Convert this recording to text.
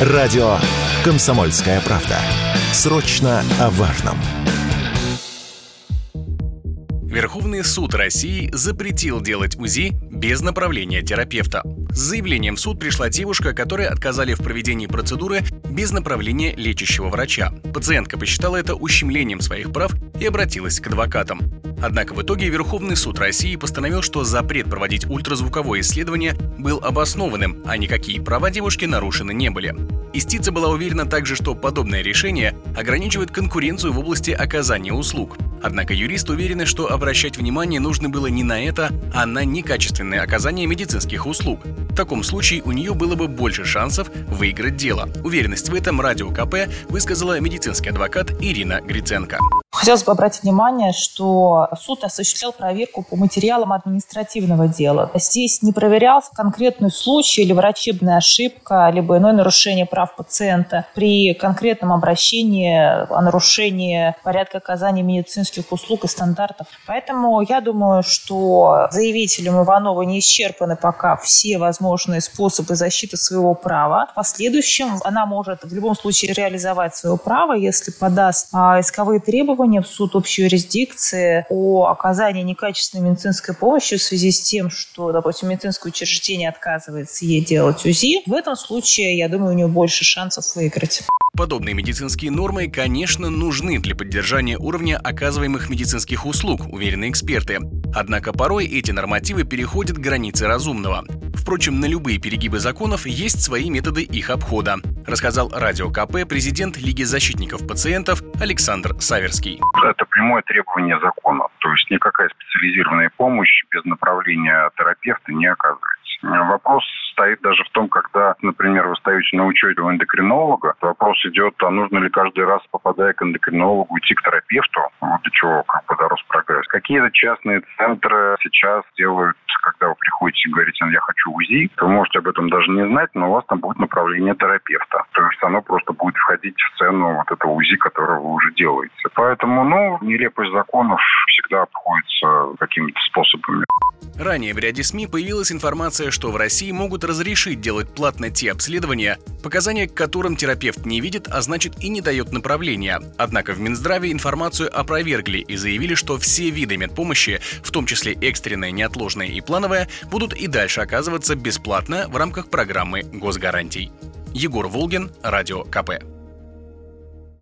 Радио «Комсомольская правда». Срочно о важном. Верховный суд России запретил делать УЗИ без направления терапевта. С заявлением в суд пришла девушка, которой отказали в проведении процедуры без направления лечащего врача. Пациентка посчитала это ущемлением своих прав и обратилась к адвокатам. Однако в итоге Верховный суд России постановил, что запрет проводить ультразвуковое исследование был обоснованным, а никакие права девушки нарушены не были. Истица была уверена также, что подобное решение ограничивает конкуренцию в области оказания услуг. Однако юристы уверены, что обращать внимание нужно было не на это, а на некачественное оказание медицинских услуг. В таком случае у нее было бы больше шансов выиграть дело. Уверенность в этом радио КП высказала медицинский адвокат Ирина Гриценко. Хотелось бы обратить внимание, что суд осуществлял проверку по материалам административного дела. Здесь не проверялся конкретный случай или врачебная ошибка, либо иное нарушение прав пациента при конкретном обращении о нарушении порядка оказания медицинских услуг и стандартов. Поэтому я думаю, что заявителям Иванова не исчерпаны пока все возможные способы защиты своего права. В последующем она может в любом случае реализовать свое право, если подаст а, исковые требования требования в суд общей юрисдикции о оказании некачественной медицинской помощи в связи с тем, что, допустим, медицинское учреждение отказывается ей делать УЗИ, в этом случае, я думаю, у нее больше шансов выиграть. Подобные медицинские нормы, конечно, нужны для поддержания уровня оказываемых медицинских услуг, уверены эксперты. Однако порой эти нормативы переходят границы разумного. Впрочем, на любые перегибы законов есть свои методы их обхода, рассказал Радио КП президент Лиги защитников пациентов Александр Саверский. Это прямое требование закона. То есть никакая специализированная помощь без направления терапевта не оказывается. Вопрос стоит даже в том, когда, например, вы стоите на учете у эндокринолога, вопрос идет, а нужно ли каждый раз, попадая к эндокринологу, идти к терапевту, вот до чего как бы дорос прогресс. Какие-то частные центры сейчас делают, когда вы приходите и говорите, я хочу УЗИ, вы можете об этом даже не знать, но у вас там будет направление терапевта. То есть оно просто будет входить в цену вот этого УЗИ, которое вы уже делаете. Поэтому, ну, нелепость законов всегда обходится какими-то способами. Ранее в ряде СМИ появилась информация, что в России могут разрешить делать платно те обследования, показания к которым терапевт не видит, а значит и не дает направления. Однако в Минздраве информацию опровергли и заявили, что все виды медпомощи, в том числе экстренная, неотложная и плановая, будут и дальше оказываться бесплатно в рамках программы госгарантий. Егор Волгин, Радио КП.